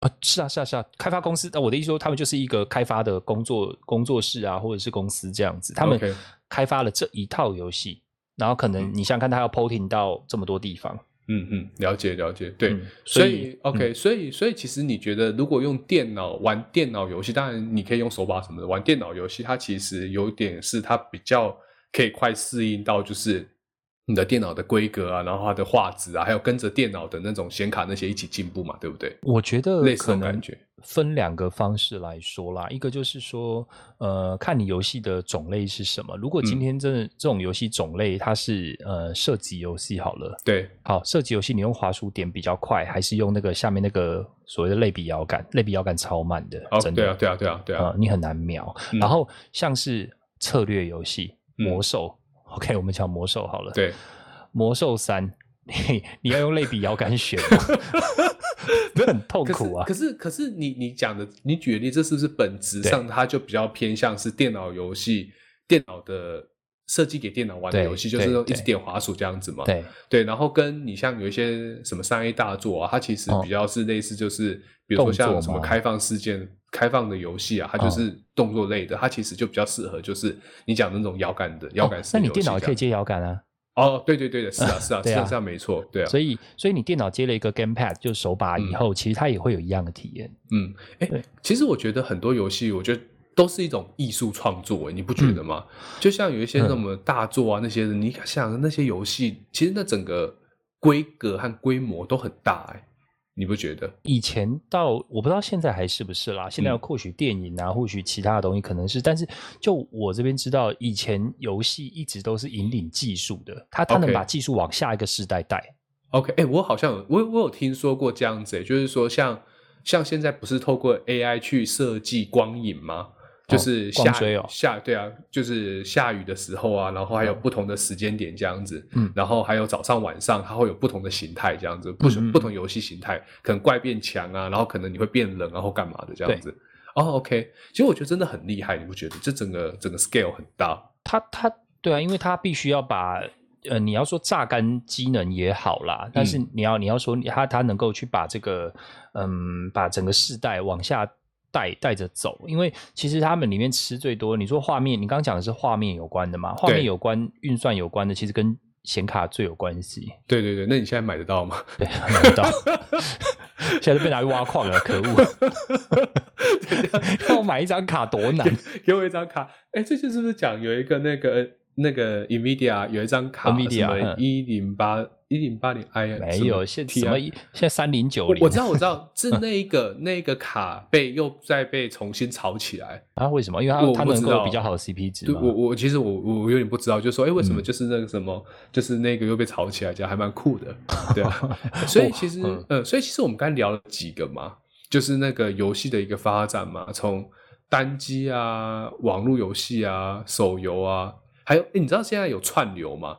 啊，是啊，是啊，是啊，开发公司，啊我的意思说，他们就是一个开发的工作工作室啊，或者是公司这样子，他们开发了这一套游戏，然后可能嗯你想想看，他要 porting 到这么多地方，嗯嗯，了解了解，对，嗯所所以 OK，、所以所以其实你觉得，如果用电脑玩电脑游戏，当然你可以用手把什么的玩电脑游戏，它其实有点是它比较可以快适应到就是你的电脑的规格啊，然后它的画质啊，还有跟着电脑的那种显卡那些一起进步嘛，对不对？我觉得类似感觉分两个方式来说啦，一个就是说，呃，看你游戏的种类是什么。如果今嗯天真的这种游戏种类它是呃射击游戏好了，对好，射击游戏你用滑鼠点比较快，还是用那个下面那个所谓的类比摇杆？类比摇杆超慢的，哦，真的。对啊，对啊，对啊，对啊，呃，你很难瞄。嗯然后像是策略游戏，嗯魔兽、k 我们讲魔兽好了。，对，魔兽三，你你要用类比摇杆选吗，这很痛苦啊。可是可是你你讲的，你举的例子，这是不是本质上它就比较偏向是电脑游戏，电脑的设计给电脑玩的对游戏，就是一直对。点滑鼠这样子嘛？对，对，然后跟你像有一些什么三 A 大作啊，它其实哦。比较是类似，就是、比如说像什么吗开放事件、开放的游戏啊，它就是动作类的，它其实就比较适合就是你讲的那种摇杆的摇杆式哦那你电脑也可以接摇杆啊。哦，对对对的，是啊 是啊，是啊是这样没错，对啊，所以，所以你电脑接了一个 gamepad，就手把以嗯后，其实它也会有一样的体验。嗯，哎，其实我觉得很多游戏，我觉得都是一种艺术创作，你不觉得吗？就像有一些什么大作啊，那些的，你想想那些游戏，其实那整个规格和规模都很大，哎，你不觉得？以前到我不知道现在还是不是啦，现在要或许电影啊，或许其他的东西可能是，但是就我这边知道，以前游戏一直都是引领技术的，它它能把技术往下一个时代带。OK，哎、我好像我我有听说过这样子、欸，就是说像像现在不是透过 AI 去设计光影吗？就是下下对啊，就是下雨的时候啊，然后还有嗯不同的时间点这样子，嗯然后还有早上晚上它会有不同的形态这样子，不嗯嗯不同游戏形态，可能怪变强啊，然后可能你会变冷啊或干嘛的这样子。哦，OK，其实我觉得真的很厉害，你不觉得？这整个整个 scale 很大。它它对啊，因为它必须要把呃，你要说榨干机能也好啦，但是你要你要说你它它能够去把这个嗯，把整个世代往下带带着走，因为其实他们里面吃最多，你说画面，你刚刚讲的是画面有关的嘛？画面有关运算有关的，其实跟显卡最有关系。对对对，那你现在买得到吗？对，买得到，现在被拿去挖矿了，可恶！要我买一张卡多难给我一张卡。哎，最近是不是讲有一个那个那个 Nvidia 有一张卡 NVIDIA，什么嗯一零八一零八零 i 没有，现什么现在三零九零，我我知道我知道是那一个那个卡被又再被重新炒起来。啊？为什么？因为它它能够比较好的 CP 值对，嘛。我我其实我我我有点不知道，就是说，哎，为什么嗯就是那个什么，就是那个又被炒起来，这样还蛮酷的，对啊。所以其实嗯，呃，所以其实我们刚才聊了几个嘛，就是那个游戏的一个发展嘛，从单机啊、网络游戏啊、手游啊，还有，诶你知道现在有串流吗？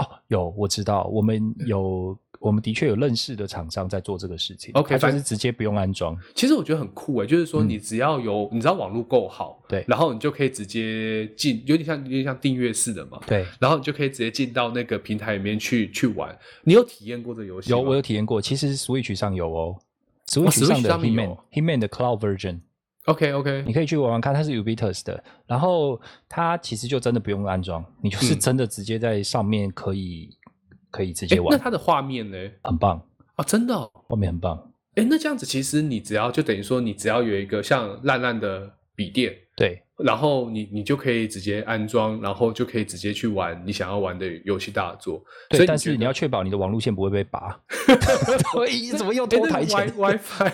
哦，有我知道，我们有我们的确有认识的厂商在做这个事情。OK，就反是直接不用安装。其实我觉得很酷诶，就是说嗯你只要有，你知道网络够好，对然后你就可以直接进，有点像有点像订阅式的嘛，对，然后你就可以直接进到那个平台里面去去玩。你有体验过这个游戏？有我有体验过，其实 Switch 上有哦，Switch，Switch 上的上面 Hitman 有 Hitman 的 Cloud Version，OK OK，你可以去玩玩看，它是 Ubitus 的，然后它其实就真的不用安装，你就是嗯。真的直接在上面可以可以直哎接，玩。那，它的画面呢？很棒，哦，真的、哦，画面很棒。哎，那这样子其实你只要就等于说，你只要有一个像烂烂的笔电，对然后你你就可以直接安装，然后就可以直接去玩你想要玩的游戏大作。所对，以但是你要确保你的网路线不会被拔。对，怎么又多台 WiFi，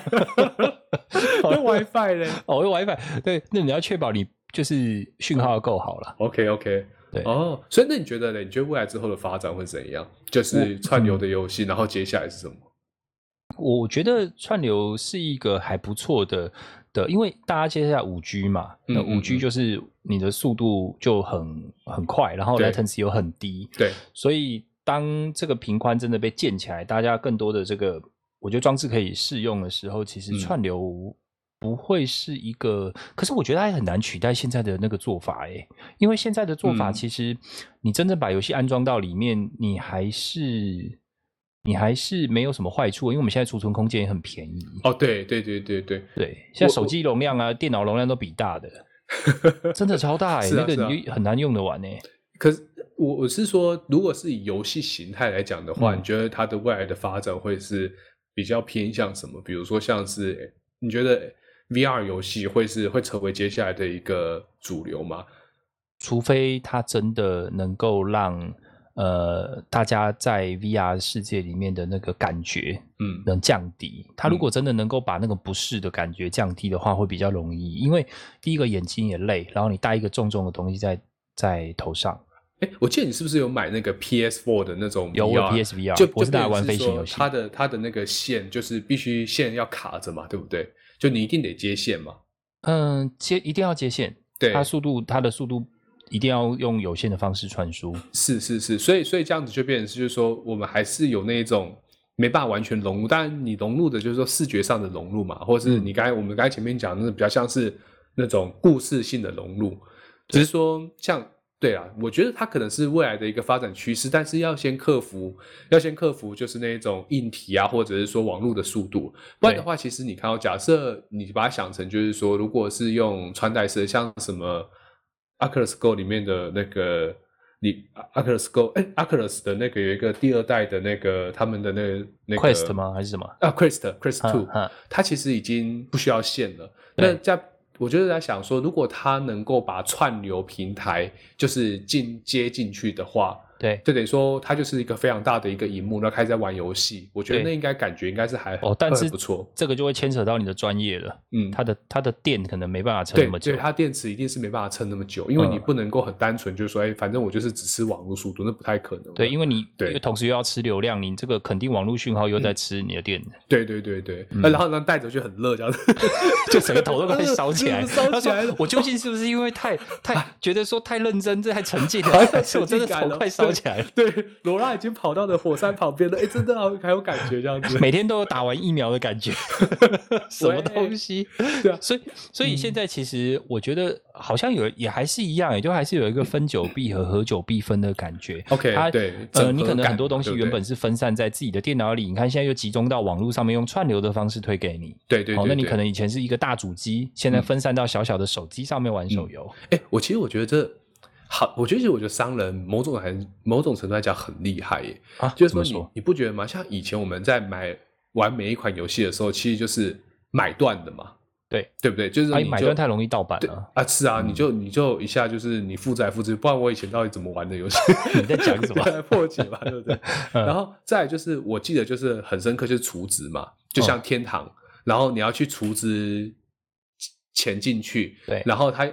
那 WiFi 嘞哦，用 WiFi，对，那你要确保你就是讯号要够好了。？OK OK，对哦，所以那你觉得呢？你觉得未来之后的发展会怎样？就是串流的游戏，然后接下来是什么？我觉得串流是一个还不错的的，因为大家接下来五 G 嘛，那五 G 嗯。就是你的速度就很很快，然后对。latency 又很低，对，所以当这个频宽真的被建起来，大家更多的这个我觉得装置可以适用的时候，其实嗯。串流不会是一个，可是我觉得它也很难取代现在的那个做法诶，因为现在的做法嗯。其实你真正把游戏安装到里面，你还是。你还是没有什么坏处，因为我们现在储存空间也很便宜。哦，对对对对对，对，现在手机容量啊、电脑容量都比大的，真的超大哎、是啊是啊那个你就很难用得完哎、可是我我是说，如果是以游戏形态来讲的话，嗯你觉得它的未来的发展会是比较偏向什么？比如说像是诶你觉得 VR 游戏会是会成为接下来的一个主流吗？除非它真的能够让呃大家在 VR 世界里面的那个感觉嗯能降低。它如果真的能够把那个不适的感觉降低的话，会比较容易。因为第一个眼睛也累，然后你戴一个重重的东西在在头上，哎，我记得你是不是有买那个 PS4 的那种 VR？有 PSVR，就不是拿来玩飞行游戏它的它的那个线就是必须线要卡着嘛，对不对？就你一定得接线嘛。嗯，接一定要接线，对它速度它的速度一定要用有线的方式传输。是是是，所以所以这样子就变成是，就是说我们还是有那一种没办法完全融入，当然你融入的就是说视觉上的融入嘛，或者是你刚才我们刚才前面讲的那比较像是那种故事性的融入，只是说像对啊，我觉得它可能是未来的一个发展趋势，但是要先克服，要先克服就是那种硬体啊，或者是说网络的速度，不然的话，其实你看到，假设你把它想成就是说，如果是用穿戴式，像什么 Oculus Go 里面的那个。你 Oculus Go，哎，Oculus 的那个有一个第二代的那个他们的那个那个 Quest 吗？还是什么？啊，Quest Quest Two，它其实已经不需要线了。那在我就是在想说，如果它能够把串流平台就是进接进去的话，对，就等于说它就是一个非常大的一个荧幕，然后开始在玩游戏。我觉得那应该感觉应该是还哦，但是不错。这个就会牵扯到你的专业了。嗯，它的它的电可能没办法撑对那么久对，。它电池一定是没办法撑那么久，因为你嗯不能够很单纯就是说，哎，反正我就是只吃网络速度，那不太可能。对，因为你对因为同时又要吃流量，你这个肯定网络讯号又在吃你的电，对对对对，然后呢带着就很热这样子，就整个头都快烧起来。烧起来了。我究竟是不是因为太太觉得说太认真，这太沉浸了，我真的头快烧起来了？对，罗拉已经跑到了火山旁边了，哎，真的好还有感觉这样子。每天都有打完疫苗的感觉，什么东西？对啊，所以，所以现在其实我觉得好像有也还是一样，也就还是有一个分久必合，合久必分的感觉。OK，它对呃，你可能很多东西原本是分散在自己的电脑里，你看现在又集中到网络上面，用串流的方式推给你。好，对对对，那你可能以前是一个大主机，现在嗯分散到小小的手机上面玩手游。哎，我其实我觉得这好，我觉得其实我觉得商人某种还某种程度来讲很厉害耶，啊，就是说你说？你不觉得吗？像以前我们在买玩每一款游戏的时候，其实就是买断的嘛，对，对不对？就是买断太容易盗版对了。啊，是啊，嗯你就你就一下就是你负债复制，不然我以前到底怎么玩的游戏？你在讲什么 对破解嘛，对不对？嗯然后再来就是，我记得就是很深刻，就是储值嘛，就像天堂，然后你要去储值钱进去，对然后它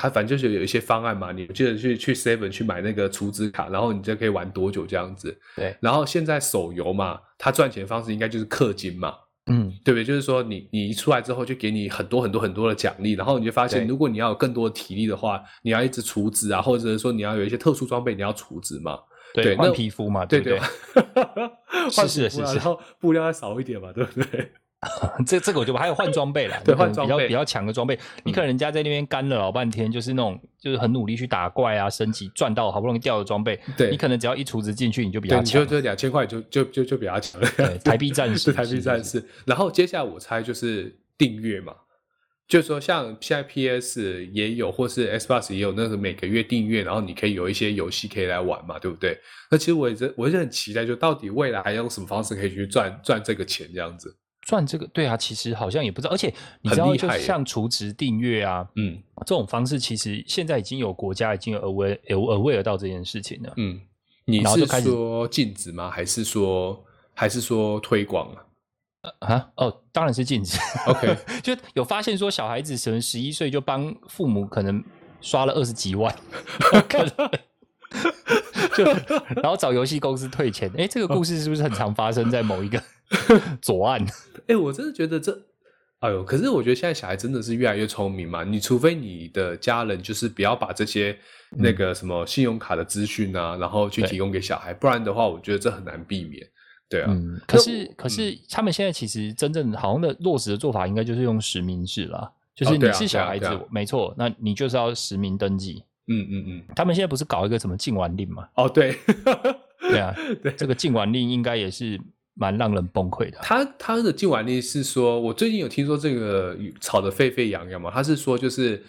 它反正就是有一些方案嘛，你记得去去 Seven 去买那个储值卡，然后你就可以玩多久这样子。对，然后现在手游嘛，它赚钱方式应该就是氪金嘛，嗯，对不对？就是说你你一出来之后就给你很多很多很多的奖励，然后你就发现，如果你要有更多的体力的话，你要一直储值啊，或者是说你要有一些特殊装备，你要储值嘛。对对，换那皮肤嘛，对不对？换是是是皮肤啊然后布料要少一点嘛，对不对？这这个我就还有换装备了，对换装备嗯比较比较强的装备，你可能人家在那边干了老半天，就是那种就是很努力去打怪啊，升级赚到好不容易掉的装备，对你可能只要一储值进去，你就比对，他强。你就就两千块就就就就比较强了。对，台币战士台币战士。然后接下来我猜就是订阅嘛，就是说像现在 PS 也有，或是 Xbox 也有那个每个月订阅，然后你可以有一些游戏可以来玩嘛，对不对？那其实我也是我也是很期待，就到底未来还用什么方式可以去赚赚这个钱这样子。赚这个，对啊，其实好像也不知道，而且你知道，就像储值订阅啊，嗯这种方式，其实现在已经有国家已经有 aware 有 aware 到这件事情了。嗯，你是开始说禁止吗？还是说还是说推广啊啊，哦，当然是禁止。？OK，就有发现说，小孩子可能十一岁就帮父母可能刷了二十几万，可能就然后找游戏公司退钱。哎，这个故事是不是很常发生在某一个 左岸？哎、我真的觉得这，哎呦，可是我觉得现在小孩真的是越来越聪明嘛。你除非你的家人就是不要把这些那个什么信用卡的资讯啊，然后去提供给小孩，不然的话，我觉得这很难避免。对啊，嗯，可是可是他们现在其实真正好像的落实的做法，应该就是用实名制啦。就是你是小孩子，没错，那你就是要实名登记。嗯嗯嗯，他们现在不是搞一个什么禁玩令吗？哦对，对啊，对这个禁玩令应该也是蛮让人崩溃的。他他的禁玩令是说，我最近有听说这个吵得沸沸扬扬嘛，他是说就是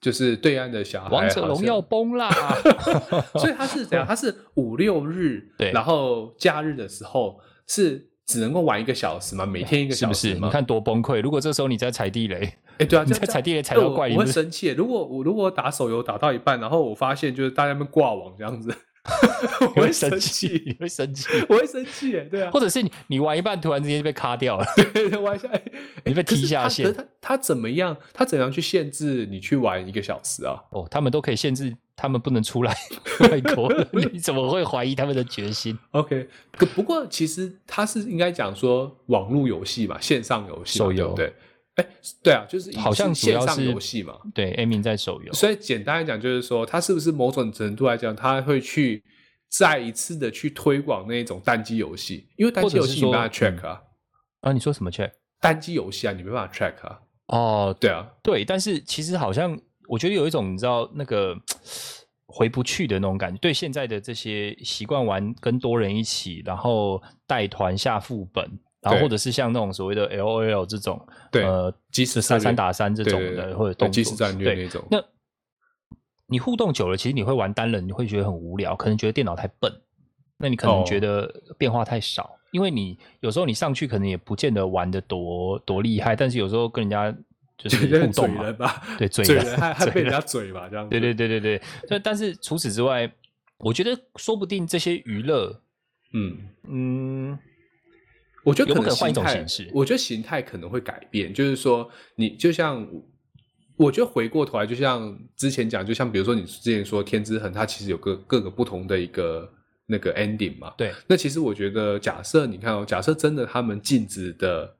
就是对岸的小孩王者荣耀崩啦！所以他是怎样？他是五六日，对然后假日的时候是只能够玩一个小时嘛？每天一个是不是？小时吗？你看多崩溃！如果这时候你在踩地雷，哎，对啊，你在踩地雷踩到怪你不是生气。如果我如果打手游打到一半，然后我发现就是大家们挂网这样子，我你会生生气，你会生气，我会生气耶，对啊或，者是你你玩一半，突然之间就被卡掉了。玩下来，你被踢下线他他怎么样？他怎样去限制你去玩一个小时啊？哦，他们都可以限制他们不能出来外国，你怎么会怀疑他们的决心？OK，可不过其实他是应该讲说网络游戏嘛，线上游戏嘛，手游对？哎，对啊，就是好像是线上游戏嘛。对 a m 在手游，所以简单来讲，就是说，他是不是某种程度来讲，他会去再一次的去推广那一种单机游戏？因为单机游戏你没办法 check 啊，啊，你说什么 check？单机游戏啊，你没办法 track 啊。哦，对啊，对，但是其实好像我觉得有一种你知道那个回不去的那种感觉。对现在的这些习惯玩跟多人一起，然后带团下副本，然后或者是像那种所谓的 L O L 这种，对呃，即时三三打三这种对对对的，或者对动作即时战略那种。那你互动久了，其实你会玩单人，你会觉得很无聊，可能觉得电脑太笨，那你可能哦。觉得变化太少，因为你有时候你上去可能也不见得玩的多多厉害，但是有时候跟人家就是互动嘛，对 嘴人还还被人人家嘴嘛，这样。子。对对对对。对，但 但是除此之外，我觉得说不定这些娱乐，嗯，嗯，我觉得可能形态种形式我觉得形态可能会改变，就是说，你就像，我觉得回过头来，就像之前讲，就像比如说你之前说《天之痕》，它其实有个各个不同的一个那个 ending 嘛。对，那其实我觉得，假设你看哦，假设真的他们禁止的，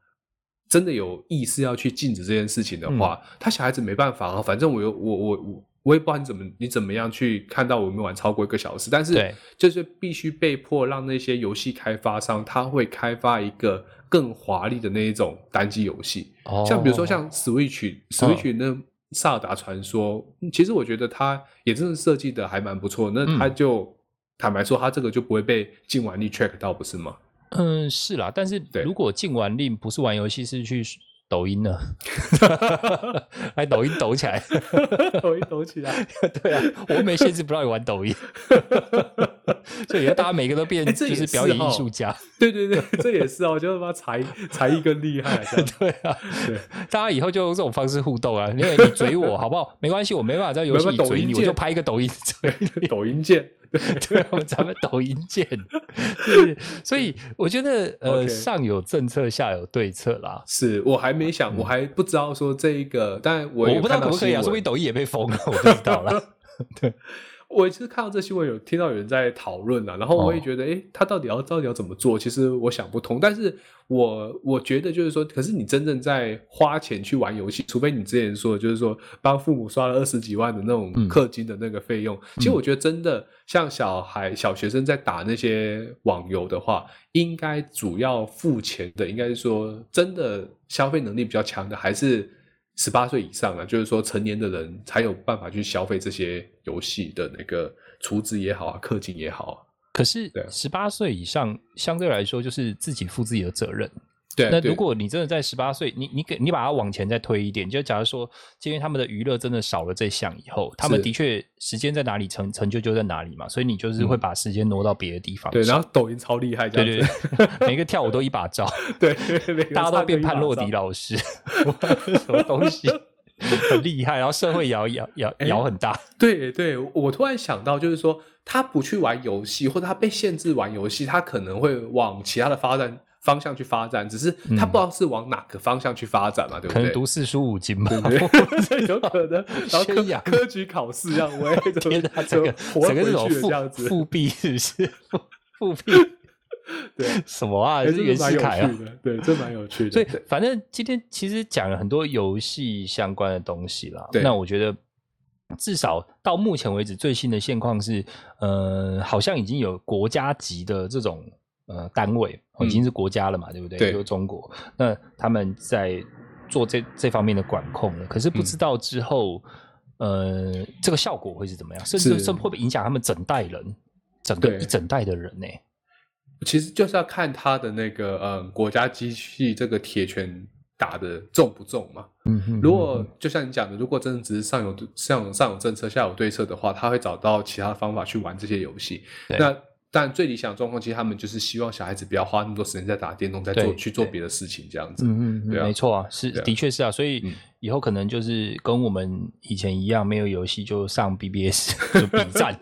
真的有意识要去禁止这件事情的话，嗯他小孩子没办法啊，反正我有我我我。我也不知道你怎么你怎么样去看到我有没有玩超过一个小时，但是就是必须被迫让那些游戏开发商他会开发一个更华丽的那一种单机游戏，哦。像比如说像 Switch Switch 那萨尔达传说，嗯其实我觉得它也真的设计的还蛮不错，那它就、坦白说，它这个就不会被禁玩力 track 到，不是吗？嗯是啦，但是对。如果禁玩令不是玩游戏，是去抖音呢？来抖音抖起来，抖音抖起来，对啊，我又没限制不让你玩抖音，所以大家每个都变就是表演艺术家，对对对，这也是哦，我觉得他妈才才艺更厉害，对啊，对，大家以后就用这种方式互动啊，因为你嘴我好不好？没关系，我没办法在游戏里嘴你，我就拍一个抖音。抖音见，对，我们咱们抖音见，对，所以我觉得呃上有政策，下有对策啦。是我还没想，我还不知道说这一个，但我我不知道可不可以啊，说不定抖音也被封了，我不知道啦。我是看到这新闻有听到有人在讨论啊，然后我也觉得，诶，他到底要到底要怎么做？其实我想不通。但是我我觉得就是说，可是你真正在花钱去玩游戏，除非你之前说的，就是说帮父母刷了二十几万的那种嗯氪金的那个费用，其实我觉得真的像小孩、小学生在打那些网游的话，应该主要付钱的，应该是说真的消费能力比较强的，还是。十八岁以上啊，就是说成年的人才有办法去消费这些游戏的那个储值也好啊，氪金也好啊。可是十八岁以上，相对来说就是自己负自己的责任。对，那如果你真的在十八岁，你你给你把它往前再推一点，就假如说今天他们的娱乐真的少了这项以后，他们的确时间在哪里成成就就在哪里嘛，所以你就是会把时间挪到别的地方对，然后抖音超厉害，这对对对，每个跳舞都一把照，对，大家都变潘洛迪老师，什么东西很厉害，然后社会摇摇摇哎摇很大，对对，我突然想到，就是说他不去玩游戏，或者他被限制玩游戏，他可能会往其他的发展方向去发展，只是他不知道是往哪个方向去发展嘛，对不对可能对？读四书五经吧。对 对，有可能，然后科 科举考试这样，我也天哪，这个整个这种复复辟是不是？复辟 对，什么啊？哎是蛮有世凯啊？趣的，对，这蛮有趣的。所以反正今天其实讲了很多游戏相关的东西啦。那我觉得至少到目前为止，最新的现况是，呃，好像已经有国家级的这种呃单位，已经是国家了嘛，对不对？对就是中国，那他们在做这这方面的管控了。可是不嗯知道之后，呃，这个效果会是怎么样？甚至是甚至会不会影响他们整代人，整个一整代的人呢、其实就是要看他的那个嗯国家机器这个铁拳打的重不重嘛。嗯哼如果就像你讲的，如果真的只是上有上有上有政策下有对策的话，他会找到其他的方法去玩这些游戏。那但最理想的状况，其实他们就是希望小孩子不要花那么多时间在打电动，在做去做别的事情这样子。嗯嗯嗯，对啊没错啊，是啊的确是啊，所以嗯以后可能就是跟我们以前一样，没有游戏就上 BBS 就比战，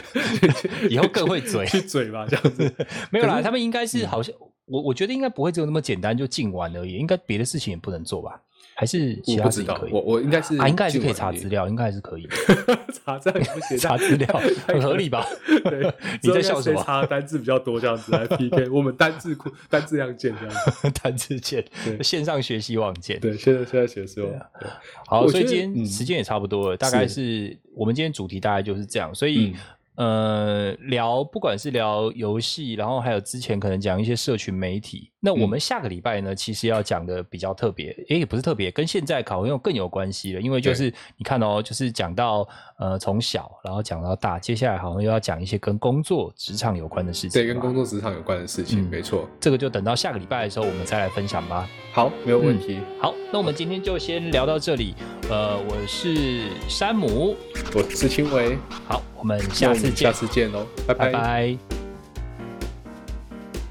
以后更会嘴。去嘴吧，这样子。没有啦，他们应该是嗯好像我我觉得应该不会只有那么简单就禁玩而已，应该别的事情也不能做吧？还是其我不知道他事情可，以？我我应该是啊，应该还是可以查资料，应该还是可以 查这样不行，查资料，很合理吧？对，你在笑什么查单字比较多，这样子来 PK，我们单字库单字量见这样子。单字键对，线上学习网键。对，现在现在写的时候，对好，所以今天嗯时间也差不多了，大概是是我们今天主题大概就是这样，所以。嗯呃，聊不管是聊游戏，然后还有之前可能讲一些社群媒体。那我嗯们下个礼拜呢，其实要讲的比较特别，诶，也不是特别，跟现在考用更有关系了。因为就是你看哦，就是讲到呃从小，然后讲到大，接下来好像又要讲一些跟工作、职场有关的事情。对，跟工。作职场有关的事情，嗯没错。这个就等到下个礼拜的时候，我们再来分享吧。好，没有问题。好，那我们今天就先聊到这里。呃，我是山姆，我是青维，好，我们下次见下，次见喽，拜拜拜